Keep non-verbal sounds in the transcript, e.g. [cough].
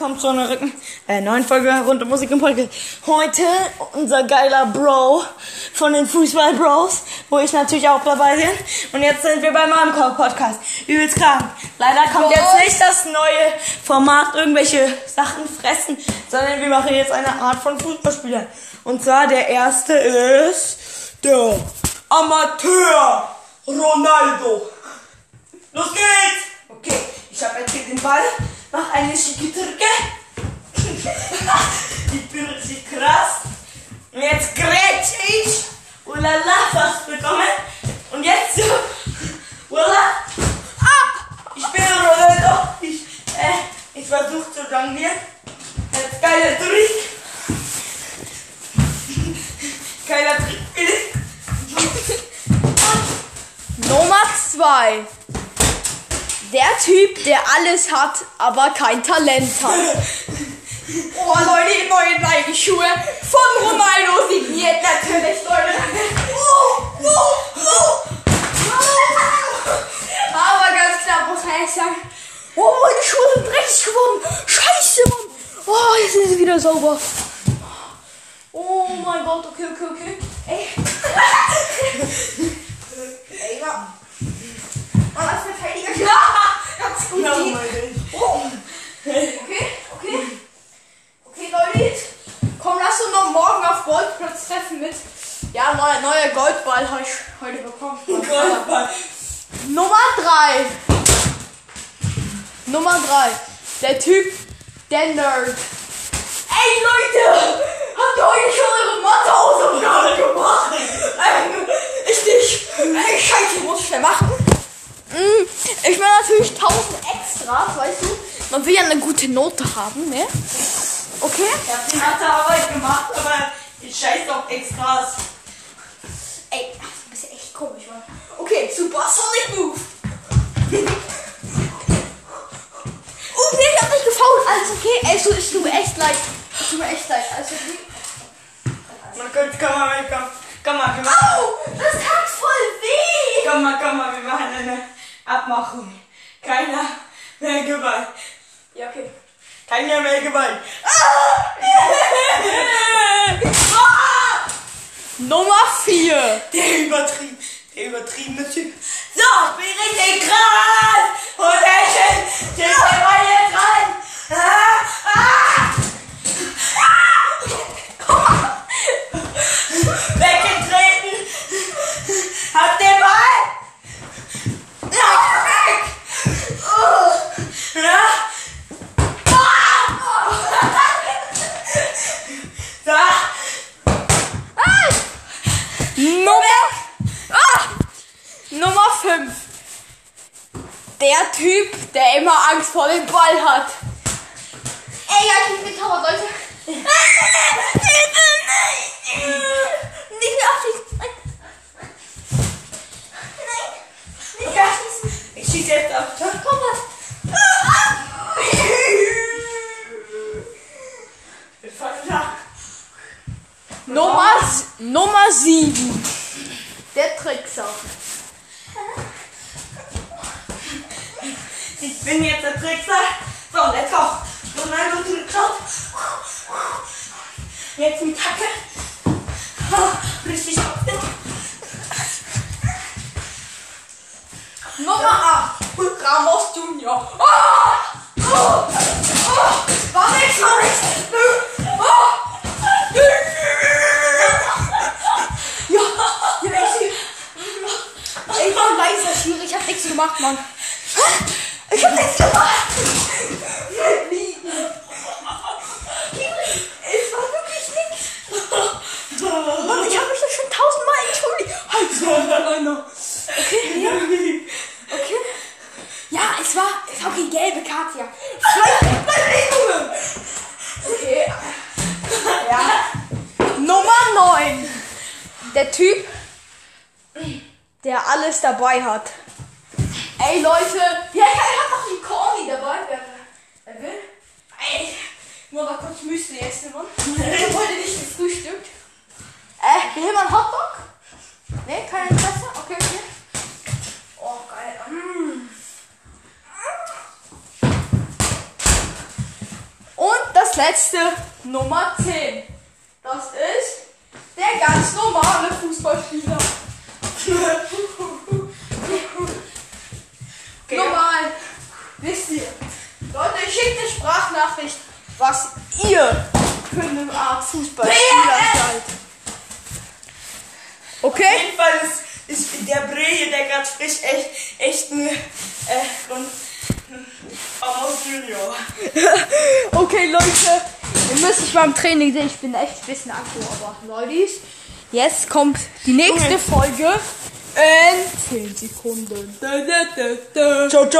willkommen zu einer Rücken, äh, neuen Folge rund um Musik und Podcast. Heute unser geiler Bro von den Fußball Bros, wo ich natürlich auch dabei bin. Und jetzt sind wir beim Armcore Podcast. Übelst krank. Leider kommt jetzt nicht das neue Format, irgendwelche Sachen fressen, sondern wir machen jetzt eine Art von Fußballspieler. Und zwar der erste ist der Amateur Ronaldo. Los geht's! Okay, ich habe jetzt hier den Ball, mach eine schicke Türke. ich bin richtig krass. Und jetzt grätsche ich. Ulala, fast bekommen. Und jetzt so. Voila. Ah! Ich bin Ronaldo. Ich, äh, ich versuche zu jonglieren. Jetzt geiler Trick. Geiler Trick, bitte. Nummer zwei. Der Typ, der alles hat, aber kein Talent hat. [laughs] Oh Leute, neue Nike-Schuhe von Ronaldo signiert natürlich, Leute. Oh, oh, oh. Aber ganz klar muss man echt sagen, oh, meine Schuhe sind dreckig geworden. Scheiße, Mann. Oh, jetzt sind sie wieder sauber. Oh mein Gott, okay, okay, okay. Ey. [laughs] Ey. Mann, als Verteidiger. Ja, ganz gut. Ja, geht. meine. Oh. Okay, okay. Okay, Leute. Komm, lass uns noch morgen auf Goldplatz treffen mit. Ja, neuer, neuer Goldball habe ich heute bekommen. [laughs] Goldball. Nummer 3. Nummer 3. Der Typ, der Nerd. Ey, Leute! Habt ihr heute schon eure Mathe-Hausaufgaben gemacht? Ähm, ich nicht. Ey, Scheiße, ich muss schnell machen. Mm, Ich will natürlich 1000 Extras, weißt du? Man will ja eine gute Note haben, ne? Okay? Ich hab die harte Arbeit gemacht, aber scheiß auf Extras. Ey, ach, du bist ja echt komisch, Mann. Okay, Super Sonic Move. Oh, nee, ich hab dich gefault. Alles okay? Ey, es tut- es tut mir echt leid. Es tut mir echt leid. Alles okay? Man könnte, komm mal, komm, komm mal, komm mal. Au! Das tat voll weh! Komm mal, komm mal, wir machen eine Abmachung. Keiner mehr Gewalt. Ja, okay. Keiner mehr Gewalt. Nummer 4. Der übertrieben, der übertriebene Typ. So, ich bin richtig krass. Und ich bin der Ball jetzt rein. Ah, ah. Weggetreten. Hab den Ball. Ja, weg. Oh. Ja. Ah. So. Nummer. Ah! Nummer 5. Der Typ, der immer Angst vor dem Ball hat. Ey, ja, ich bin getauert, Leute. Nicht mehr abschießen. Nein. Nein. Nicht mehr abschießen. Ich schieß jetzt auf. Komm, was? Nummer, Nummer 7. Der Trickser. Ich bin jetzt der Trickser. So, let's go. Ronaldo zurückschaut. Jetzt mit Tacke. Ah, Richtig auf. Nummer 8. Ramos Junior. Ah! Oh! Oh! War nix, war nix. Oh! Ja, ja, ich, ich war leiser Schiri, ich hab nichts gemacht, Mann. Ich hab nichts gemacht. Ich war wirklich nichts. Mann, ich hab mich doch schon tausendmal entschuldigt. Halt so, Okay, ja. Okay. Ja, es war, es war die gelbe Karte, ja. Zwei Bewegungen. Okay. Ja. Nummer 9. Der Typ, der alles dabei hat. Ey, Leute. Ja, ich dabei. Wer, wer will? Ey, nur mal kurz Müsli essen, Mann. [laughs] Ich heute nicht gefrühstückt. Äh, will jemand Hotdog? Ne, kein Interesse? Okay, okay. Oh, geil. Mm. das letzte, Nummer 10. Das ist der ganz normale Fußballspieler. [laughs] Okay. Normal. Wisst ihr? Leute, schickt eine Sprachnachricht, was ihr für eine Art Fußballspieler seid. Auf Okay? jeden Fall ist, ist der hier, der gerade spricht, echt, echt ein, äh, Amos Junior. [laughs] Okay, Leute, ihr müsst mich beim Training sehen. Ich bin echt ein bisschen akku, aber Leute, jetzt kommt die nächste Folge in 10 Sekunden. Ciao, ciao.